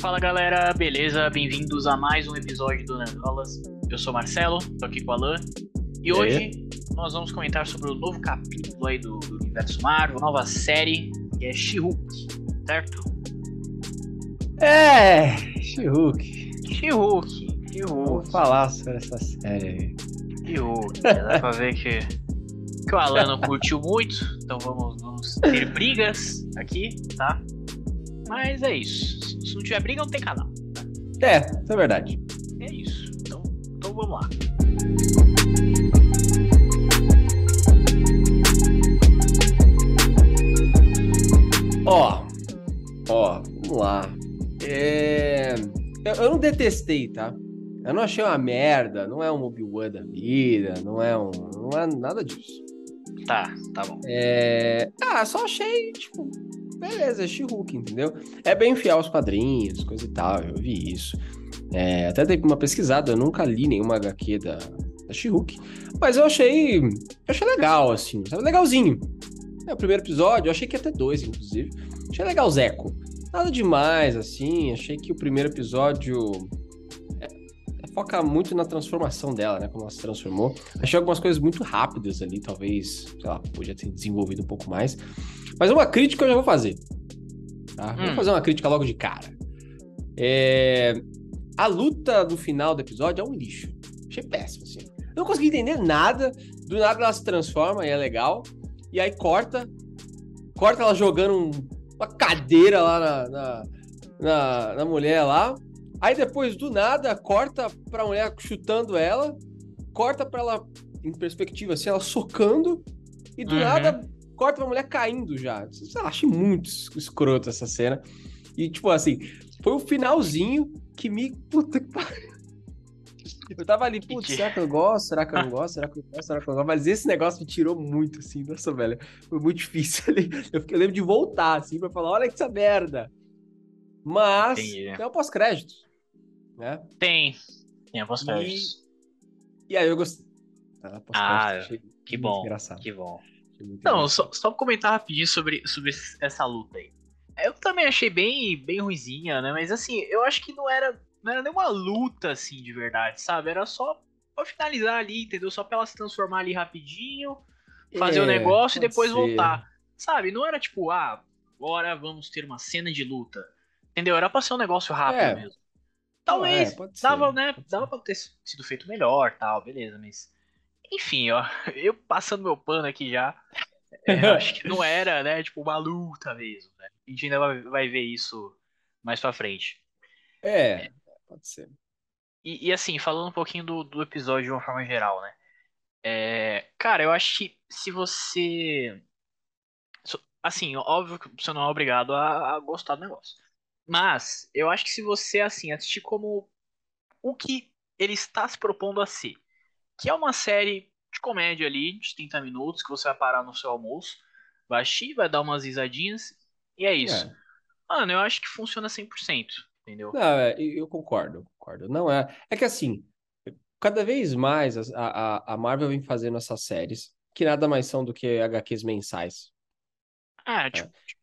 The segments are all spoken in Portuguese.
Fala galera, beleza? Bem-vindos a mais um episódio do Nerdolas. Eu sou Marcelo, tô aqui com o Alan. E hoje nós vamos comentar sobre o novo capítulo aí do, do Universo Marvel, nova série, que é She-Hulk, certo? É, She-Hulk. She-Hulk, Vamos She-Hulk, falar sobre essa série aí. She-Hulk. Dá pra ver que, que o Alan não curtiu muito, então vamos, vamos ter brigas aqui, tá? Mas é isso. Se não tiver briga, não tem canal. É, isso é verdade. É isso. Então, então vamos lá. Ó, ó, vamos lá. É... Eu, eu não detestei, tá? Eu não achei uma merda, não é um Obi-Wan da vida, não é um. Não é nada disso. Tá, tá bom. É... Ah, só achei, tipo, beleza, She-Hulk, entendeu? É bem fiel aos quadrinhos, coisa e tal, eu vi isso. É, até dei uma pesquisada, eu nunca li nenhuma HQ da, da She-Hulk, mas eu achei, eu achei legal, assim, sabe? Legalzinho. É o primeiro episódio, eu achei que ia ter dois, inclusive. Achei legal, Zeco. Nada demais, assim, achei que o primeiro episódio é, foca muito na transformação dela, né? Como ela se transformou. Achei algumas coisas muito rápidas ali, talvez, sei lá, podia ter desenvolvido um pouco mais. Mas uma crítica eu já vou fazer. Tá? Hum. Vou fazer uma crítica logo de cara. É, A luta do final do episódio é um lixo. Achei péssimo, assim. Eu não consegui entender nada. Do nada ela se transforma e é legal. E aí corta. Corta ela jogando um- uma cadeira lá na, na, na, na mulher lá. Aí depois, do nada, corta pra mulher chutando ela. Corta pra ela, em perspectiva, assim, ela socando. E do Uhum. nada, corta pra mulher caindo já. Sei lá, achei muito es- escroto essa cena. E, tipo assim, foi o finalzinho que me. Puta que pariu. Eu tava ali, putz, será que eu gosto? Será que eu não gosto? Será que eu gosto? Será que eu não gosto? Mas esse negócio me tirou muito, assim, nossa, velho. Foi muito difícil ali. Eu, eu lembro de voltar, assim, pra falar, olha que essa merda. Mas Entendi. tem o pós-crédito, né? Tem. Tem a créditos. E aí eu gostei. Ah, pós-crédito, Ah, achei que bom, Engraçado. Que bom. Não, só, só pra comentar rapidinho sobre, sobre essa luta aí. Eu também achei bem, bem ruizinha, né? Mas assim, eu acho que não era, não era nenhuma luta, assim, de verdade, sabe? Era só pra finalizar ali, entendeu? Só pra ela se transformar ali rapidinho, fazer o É, negócio e depois ser. voltar. Sabe? Não era tipo, ah, agora vamos ter uma cena de luta. Entendeu? Era pra ser um negócio rápido É. mesmo. Talvez é, pode ser, dava, né? Dava pra ter sido feito melhor, tal, beleza, mas. Enfim, ó, eu passando meu pano aqui já. é, eu acho que não era, né? Tipo, uma luta mesmo, né? A gente ainda vai, vai ver isso mais pra frente. É, pode ser. E, e, assim, falando um pouquinho do, do episódio de uma forma geral, né? É, cara, eu acho que se você. Assim, óbvio que você não é obrigado a, a gostar do negócio. Mas, eu acho que se você, assim, assistir como o que ele está se propondo a ser, que é uma série de comédia ali, de 30 minutos, que você vai parar no seu almoço, vai assistir, vai dar umas risadinhas, e é isso. É. Mano, eu acho que funciona 100%, entendeu? Não, é, eu concordo, concordo. Não é. É que assim, cada vez mais a, a, a Marvel vem fazendo essas séries que nada mais são do que HQs mensais. Ah,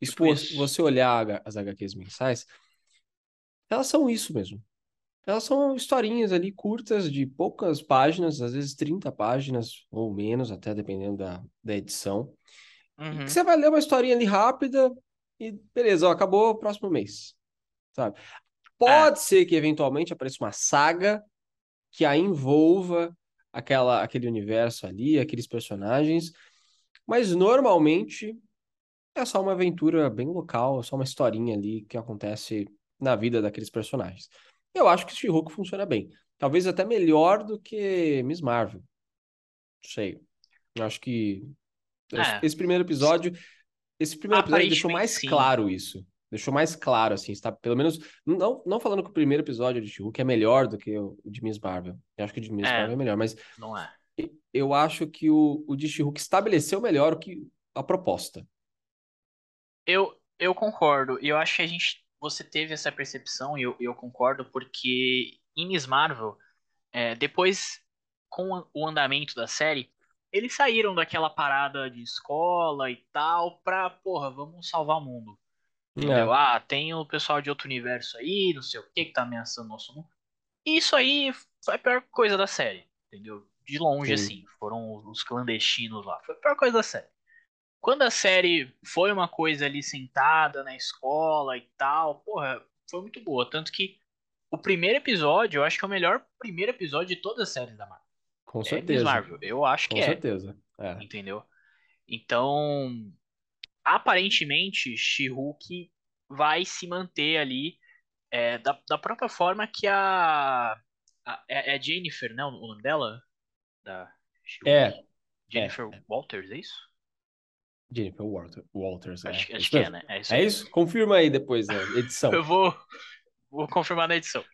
tipo, isso. você olhar as HQs mensais, elas são isso mesmo. Elas são historinhas ali curtas de poucas páginas, às vezes 30 páginas ou menos, até dependendo da, da edição. uhum. Você vai ler uma historinha ali rápida e beleza, ó, acabou próximo mês, sabe? Pode ser que eventualmente apareça uma saga que a envolva aquela, aquele universo ali, aqueles personagens, mas normalmente é só uma aventura bem local, é só uma historinha ali que acontece na vida daqueles personagens. Eu acho que She-Hulk funciona bem. Talvez até melhor do que Miss Marvel. Não sei. Eu acho que É. esse primeiro episódio, esse primeiro episódio deixou mais sim. claro isso. Deixou mais claro, assim, está pelo menos. Não, não falando que o primeiro episódio de She-Hulk é melhor do que o de Miss Marvel. Eu acho que o de Miss É. Marvel é melhor, mas Não é. eu acho que o, o de She-Hulk estabeleceu melhor o que a proposta. Eu, eu concordo. E eu acho que a gente. Você teve essa percepção, e eu, eu concordo, porque em Miss Marvel, é, depois, com o andamento da série, eles saíram daquela parada de escola e tal pra, porra, vamos salvar o mundo. Entendeu? É. Ah, tem o pessoal de outro universo aí, não sei o que, que tá ameaçando nosso mundo. E isso aí foi a pior coisa da série, entendeu? De longe, Sim. assim. Foram os clandestinos lá. Foi a pior coisa da série. Quando a série foi uma coisa ali sentada na escola e tal, porra, foi muito boa. Tanto que o primeiro episódio, eu acho que é o melhor primeiro episódio de todas as séries da Marvel. Com É certeza. Marvel. Eu acho Com que é, certeza. É. entendeu? Então, aparentemente, She-Hulk vai se manter ali é, da, da própria forma que a, a- é, é Jennifer, né? O nome dela? Da She-Hulk? É. Jennifer Walters, é isso? Jennifer Walter- Walters. Acho, é. acho Isso que é, né? É isso. É isso? Confirma aí depois da edição. Eu vou, vou confirmar na edição.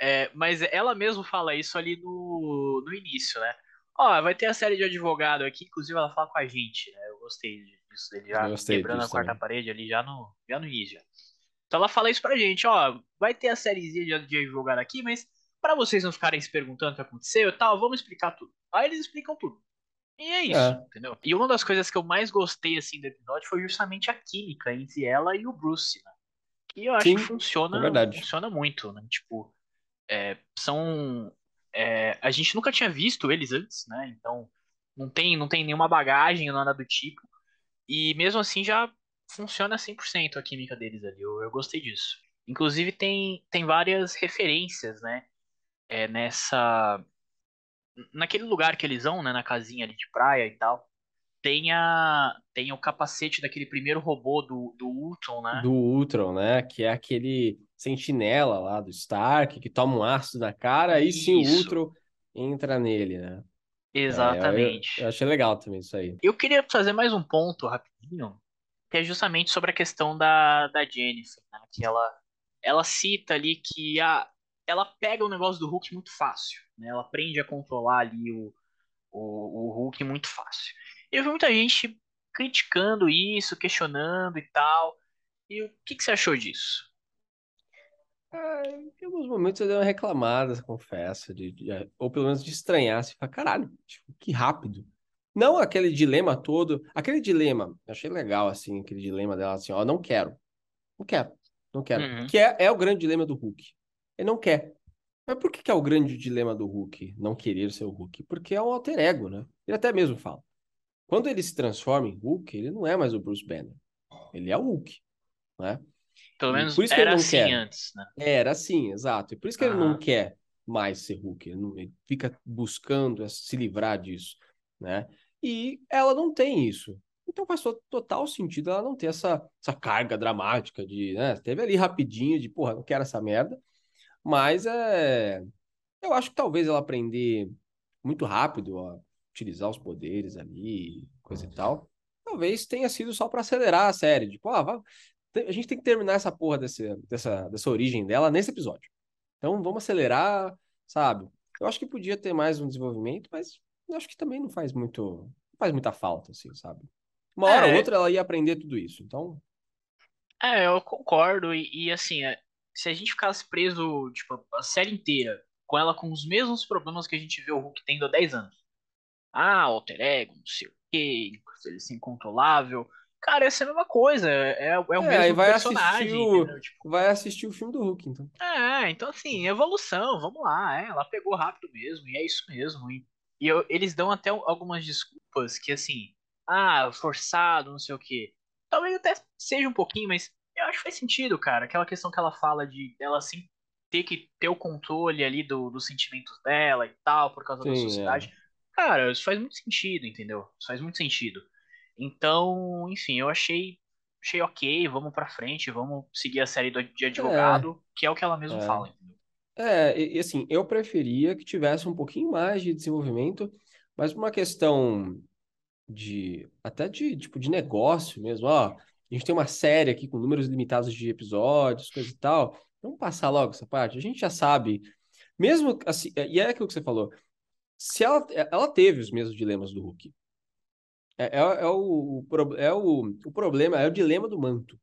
É, mas ela mesmo fala isso ali no, no início, né? Ó, vai ter a série de advogado aqui, inclusive ela fala com a gente, né? Eu gostei disso, dele já gostei quebrando a quarta também. parede ali já no, já no início. Então ela fala isso pra gente, ó, vai ter a sériezinha de, de advogado aqui, mas pra vocês não ficarem se perguntando o que aconteceu e tal, vamos explicar tudo. Aí eles explicam tudo. E é isso, É. entendeu? E uma das coisas que eu mais gostei, assim, do episódio foi justamente a química entre ela e o Bruce, né? Que eu acho Sim, que funciona, é funciona muito, né? Tipo, é, são... é, a gente nunca tinha visto eles antes, né? Então, não tem, não tem nenhuma bagagem, nada do tipo. E mesmo assim já funciona 100% a química deles ali. Eu, eu gostei disso. Inclusive tem, tem várias referências, né? É, nessa... Naquele lugar que eles vão, né? Na casinha ali de praia e tal. Tem, a, tem o capacete daquele primeiro robô do, do Ultron, né? Do Ultron, né? Que é aquele sentinela lá do Stark, que toma um ácido na cara, aí sim o. Ultron entra nele, né? É, eu- Exatamente. eu, achei legal também isso aí. Eu queria fazer mais um ponto rapidinho, que é justamente sobre a questão da, da Jennifer, né? Que ela, ela cita ali que a, ela pega o negócio do Hulk muito fácil, né? Ela aprende a controlar ali o, o, o Hulk muito fácil. E eu vi muita gente criticando isso, questionando e tal. E o que, que você achou disso? Ah, em alguns momentos eu dei uma reclamada, confesso, de, de- ou pelo menos de estranhar, assim, falar, caralho, tipo, que rápido. Não aquele dilema todo, aquele dilema, eu achei legal, assim, aquele dilema dela, assim, ó, não quero, não quero, não quero, Uhum. que é, é o grande dilema do Hulk. Ele não quer. Mas por que que é o grande dilema do Hulk, não querer ser o Hulk? Porque é um alter ego, né? Ele até mesmo fala. Quando ele se transforma em Hulk, ele não é mais o Bruce Banner. Ele é o Hulk, né? Pelo menos era não assim quer. antes, né? Era assim, exato. E por isso que ele não Aham. quer mais ser Hulk. Ele, não- ele fica buscando se livrar disso, né? E ela não tem isso. Então faz to- total sentido ela não ter essa, essa carga dramática de, né? Teve ali rapidinho de, porra, não quero essa merda. Mas é... eu acho que talvez ela aprender muito rápido a utilizar os poderes ali, coisa e tal, talvez tenha sido só para acelerar a série. Tipo, ah, te- a gente tem que terminar essa porra desse, dessa, dessa origem dela nesse episódio. Então vamos acelerar, sabe? Eu acho que podia ter mais um desenvolvimento, mas acho que também não faz muito, não faz muita falta, assim, sabe? Uma hora ou É. outra ela ia aprender tudo isso. Então, É, eu concordo. E, e, assim, é, se a gente ficasse preso, tipo, a série inteira, com ela com os mesmos problemas que a gente vê o Hulk tendo há 10 anos. Ah, alter ego, não sei o quê, ele ser incontrolável. Cara, essa é a mesma coisa. É, é o É, mesmo vai personagem, assistir o-? Tipo, vai assistir o filme do Hulk, então. é, então assim, evolução, vamos lá, é, ela pegou rápido mesmo, e é isso mesmo. E, e eu- eles dão até algumas desculpas que assim, ah, forçado, não sei o quê. Talvez até seja um pouquinho, mas eu acho que faz sentido, cara. Aquela questão que ela fala de ela sim ter que ter o controle ali do, dos sentimentos dela e tal, por causa da Sim, é. sociedade. Cara, isso faz muito sentido, entendeu? Isso faz muito sentido. Então, enfim, eu achei achei ok, vamos pra frente, vamos seguir a série do- de advogado, que é o que ela mesma É. fala, entendeu? É, e, e assim, eu preferia que tivesse um pouquinho mais de desenvolvimento, mas por uma questão de, até de, tipo, de negócio mesmo, ó, a gente tem uma série aqui com números limitados de episódios, coisa e tal, vamos passar logo essa parte, a gente já sabe, mesmo assim, e é aquilo que você falou, se ela, ela teve os mesmos dilemas do Hulk, é, é, é o, é o, o problema, é o dilema do manto,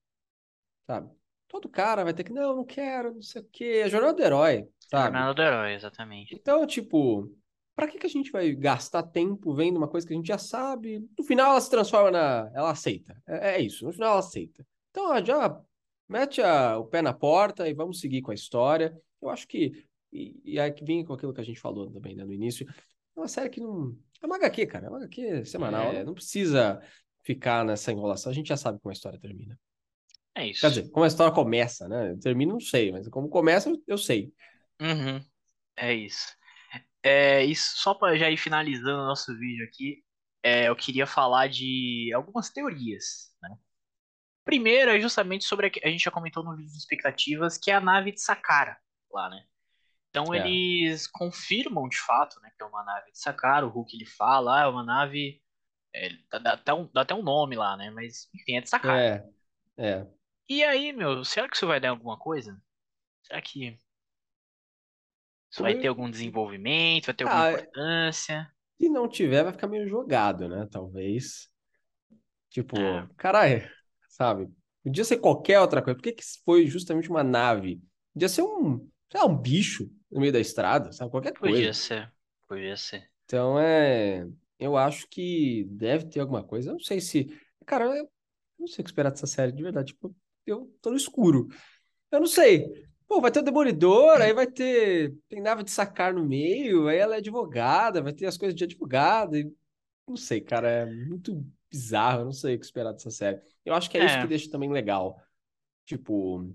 sabe? Todo cara vai ter que, não, não quero, não sei o quê, é a jornada do herói, sabe? Jornada do Herói, exatamente. Então, tipo, pra que que a gente vai gastar tempo vendo uma coisa que a gente já sabe? No final ela se transforma na. Ela aceita. É, é isso, no final ela aceita. Então, ó, já Mete a, o pé na porta e vamos seguir com a história. Eu acho que. E, e aí que vem com aquilo que a gente falou também né, no início. É uma série que não. É uma HQ, cara. É uma HQ semanal. É. Não precisa ficar nessa enrolação. A gente já sabe como a história termina. É isso. Quer dizer, como a história começa, né? Termina, não sei, mas como começa, eu sei. Uhum. É isso. É isso. Só para já ir finalizando o nosso vídeo aqui, é, eu queria falar de algumas teorias, né? Primeiro é justamente sobre a que a gente já comentou no vídeo de expectativas, que é a nave de Sakara lá, né? Então é. eles confirmam de fato, né, que é uma nave de Sakara. O Hulk ele fala, ah, é uma nave, é, dá, até um, dá até um nome lá, né? Mas enfim, é de Sakara. É. É. E aí, meu, será que isso vai dar alguma coisa? Será que isso vai ter algum desenvolvimento? Vai ter alguma ah, importância? Se não tiver, vai ficar meio jogado, né? Talvez. Tipo, é. caralho, sabe? Podia ser qualquer outra coisa. Por que, que foi justamente uma nave? Podia ser um, sei lá, um bicho no meio da estrada, sabe? Qualquer coisa. Podia ser, podia ser. Então é. Eu acho que deve ter alguma coisa. Eu não sei se. Cara, eu não sei o que esperar dessa série, de verdade. Tipo, eu tô no escuro. Eu não sei. Pô, vai ter o Demolidor, aí vai ter. Tem nave de sacar no meio, aí ela é advogada, vai ter as coisas de advogada. E... Não sei, cara, é muito bizarro, eu não sei o que esperar dessa série. Eu acho que é, é. isso que deixa também legal. Tipo,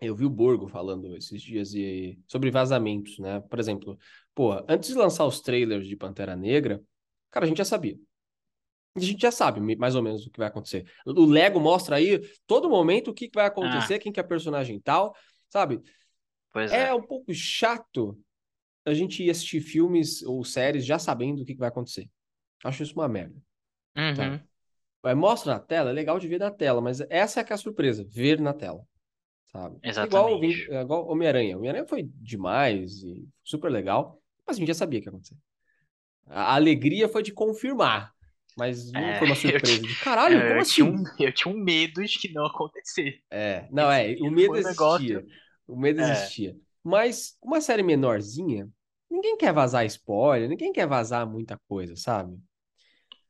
eu vi o Borgo falando esses dias e... sobre vazamentos, né? Por exemplo, pô, antes de lançar os trailers de Pantera Negra, cara, a gente já sabia. A gente já sabe mais ou menos o que vai acontecer. O Lego mostra aí todo momento o que vai acontecer, ah. quem que é personagem tal, sabe? Pois é. é um pouco chato a gente ir assistir filmes ou séries já sabendo o que vai acontecer. Acho isso uma merda. Uhum. Tá? Mostra na tela, é legal de ver na tela, mas essa é, que é a surpresa, ver na tela. Sabe? Exatamente. Igual, igual Homem-Aranha. Homem-Aranha foi demais e super legal, mas a gente já sabia o que ia acontecer. A alegria foi de confirmar. Mas não é, foi uma surpresa. De, Caralho, eu, como eu assim? Tinha um, eu tinha um medo de que não acontecer. É, não, é, o medo existia. Negócio... O medo é. existia. Mas uma série menorzinha, ninguém quer vazar spoiler, ninguém quer vazar muita coisa, sabe?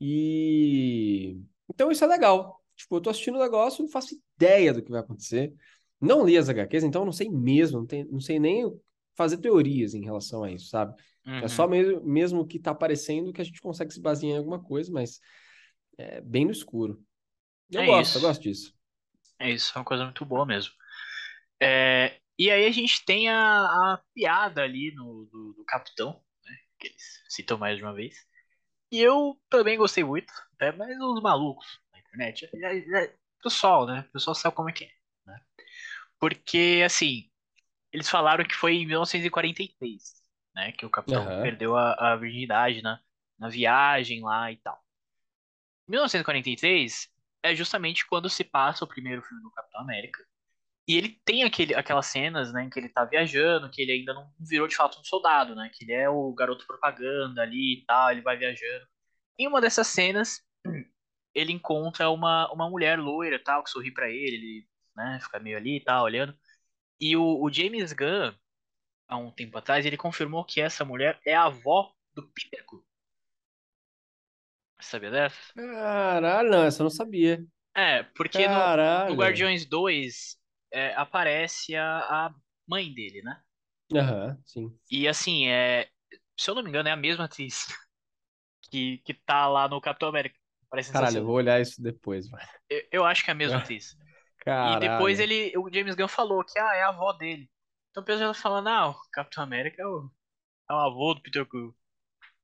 E. Então isso é legal. Tipo, eu tô assistindo o negócio, não faço ideia do que vai acontecer. Não li as HQs, então não sei mesmo, não, tem, não sei nem fazer teorias em relação a isso, sabe? Uhum. É só mesmo, mesmo que tá aparecendo que a gente consegue se basear em alguma coisa, mas é bem no escuro. Eu é gosto, isso. eu gosto disso. É isso, é uma coisa muito boa mesmo. É, e aí a gente tem a, a piada ali no, do, do capitão, né, que eles citam mais de uma vez. E eu também gostei muito, né, mas os malucos na internet, já, já, pessoal, né? O pessoal sabe como é que é. Né? Porque, assim, eles falaram que foi em 1943 né? Que o capitão uhum. perdeu a, a virgindade na, na viagem lá e tal. 1943 é justamente quando se passa o primeiro filme do Capitão América. E ele tem aquele, aquelas cenas, né, em que ele tá viajando, que ele ainda não virou de fato um soldado, né? Que ele é o garoto propaganda ali e tal, ele vai viajando. Em uma dessas cenas, ele encontra uma, uma mulher loira tal, que sorri para ele, ele, né, fica meio ali e tal, olhando. E o, o James Gunn, há um tempo atrás, ele confirmou que essa mulher é a avó do Peter Quill. Sabia dessa? Caralho, não, essa eu não sabia. É, porque no, no, Guardiões 2 é, aparece a, a, mãe dele, né? Aham, uhum, sim. E assim, é, se eu não me engano, é a mesma atriz que, que tá lá no Capitão América. Parece Caralho, eu vou olhar isso depois, mano. Eu, eu acho que é a mesma atriz. Caralho. E depois ele, o James Gunn falou que ah, é a avó dele. Então o pessoal falando, ah, o Capitão América é o, é o avô do Peter Quill.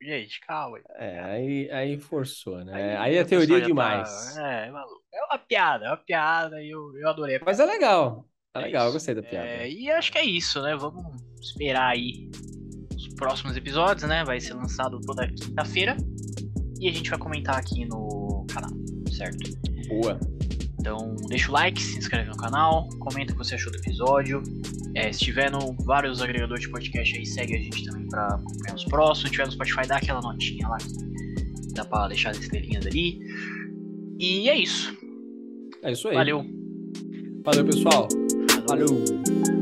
Gente, calma. É, aí, aí forçou, né? Aí, aí é teoria tá- demais. Tá, é, é maluco. É uma piada, é uma piada e eu, eu adorei. Mas é legal. É, é legal, isso. eu gostei da piada. É, e acho que é isso, né? Vamos esperar aí os próximos episódios, né? Vai ser lançado toda quinta-feira. E a gente vai comentar aqui no canal, certo? Boa. Então, deixa o like, se inscreve no canal, comenta o que você achou do episódio. É, se tiver no vários agregadores de podcast aí, segue a gente também para acompanhar os próximos. Se tiver no Spotify, dá aquela notinha lá dá para deixar as estrelinhas ali. E é isso. É isso aí. Valeu. Valeu, pessoal. Valeu.